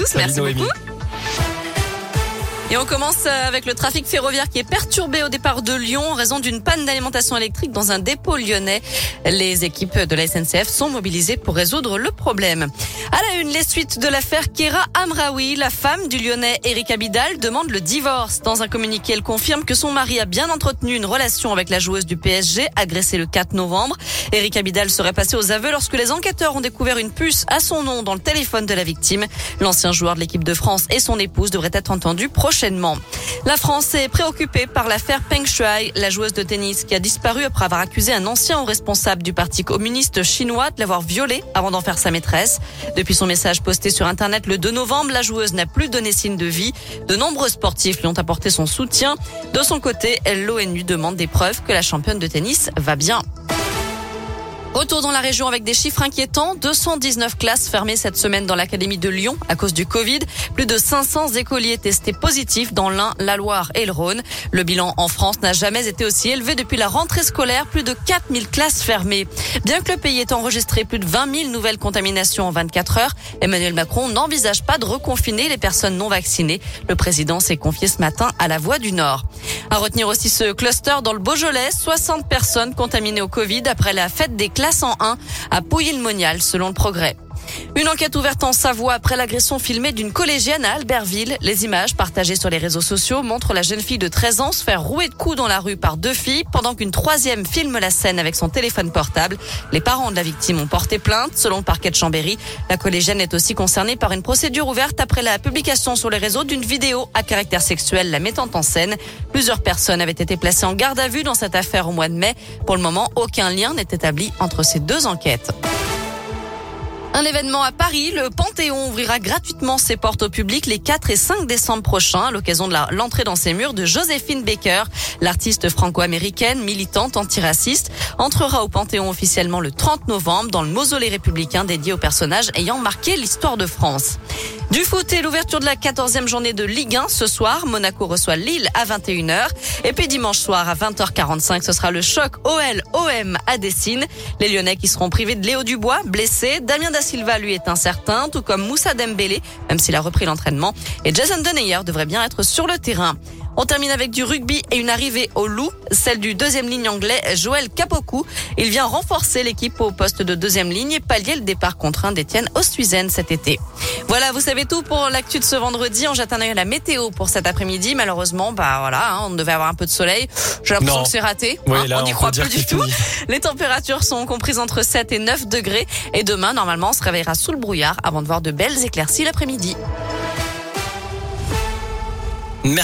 tous. Merci beaucoup. Et on commence euh, avec le trafic ferroviaire qui est perturbé au départ de Lyon en raison d'une panne d'alimentation électrique dans un dépôt lyonnais. Les équipes de la SNCF sont mobilisées pour résoudre le problème. À la une, les suites de l'affaire Kera Amraoui, la femme du lyonnais Eric Abidal demande le divorce. Dans un communiqué, elle confirme que son mari a bien entretenu une relation avec la joueuse du PSG, agressée le 4 novembre. Eric Abidal serait passé aux aveux lorsque les enquêteurs ont découvert une puce à son nom dans le téléphone de la victime. L'ancien joueur de l'équipe de France et son épouse devraient être entendus prochainement. La France est préoccupée par l'affaire Peng Shuai, la joueuse de tennis qui a disparu après avoir accusé un ancien responsable du parti communiste chinois de l'avoir violée avant d'en faire sa maîtresse. Depuis son message posté sur Internet le 2 novembre, la joueuse n'a plus donné signe de vie. De nombreux sportifs lui ont apporté son soutien. De son côté, l'ONU demande des preuves que la championne de tennis va bien. Retour dans la région avec des chiffres inquiétants. 219 classes fermées cette semaine dans l'Académie de Lyon à cause du Covid. Plus de 500 écoliers testés positifs dans l'Ain, la Loire et le Rhône. Le bilan en France n'a jamais été aussi élevé depuis la rentrée scolaire. Plus de 4000 classes fermées. Bien que le pays ait enregistré plus de 20 000 nouvelles contaminations en 24 heures, Emmanuel Macron n'envisage pas de reconfiner les personnes non vaccinées. Le président s'est confié ce matin à la Voix du Nord. À retenir aussi ce cluster dans le Beaujolais. 60 personnes contaminées au Covid après la fête des classe en 1 à Pouilly-le-Monial, selon le progrès. Une enquête ouverte en Savoie après l'agression filmée d'une collégienne à Albertville. Les images partagées sur les réseaux sociaux montrent la jeune fille de 13 ans se faire rouer de coups dans la rue par deux filles pendant qu'une troisième filme la scène avec son téléphone portable. Les parents de la victime ont porté plainte. Selon le parquet de Chambéry, la collégienne est aussi concernée par une procédure ouverte après la publication sur les réseaux d'une vidéo à caractère sexuel la mettant en scène. Plusieurs personnes avaient été placées en garde à vue dans cette affaire au mois de mai. Pour le moment, aucun lien n'est établi entre ces deux enquêtes. Un événement à Paris, le Panthéon ouvrira gratuitement ses portes au public les 4 et 5 décembre prochains à l'occasion de l'entrée dans ses murs de Joséphine Baker. L'artiste franco-américaine, militante antiraciste, entrera au Panthéon officiellement le 30 novembre dans le mausolée républicain dédié aux personnages ayant marqué l'histoire de France. Du foot et l'ouverture de la 14e journée de Ligue 1 ce soir. Monaco reçoit Lille à 21h. Et puis dimanche soir à 20h45, ce sera le choc OL-OM à Dessine. Les Lyonnais qui seront privés de Léo Dubois, blessé. Damien Da Silva, lui, est incertain, tout comme Moussa Dembélé, même s'il a repris l'entraînement. Et Jason Deneyer devrait bien être sur le terrain. On termine avec du rugby et une arrivée au loup, celle du deuxième ligne anglais Joël Capoku. Il vient renforcer l'équipe au poste de deuxième ligne et pallier le départ contraint d'Étienne Ostuizen cet été. Voilà, vous savez tout pour l'actu de ce vendredi. On jette un œil à la météo pour cet après-midi. Malheureusement, bah voilà, hein, on devait avoir un peu de soleil. J'ai l'impression que c'est raté. Oui, hein, là, on n'y croit plus du tout. fini. Les températures sont comprises entre 7 et 9 degrés. Et demain, normalement, on se réveillera sous le brouillard avant de voir de belles éclaircies l'après-midi.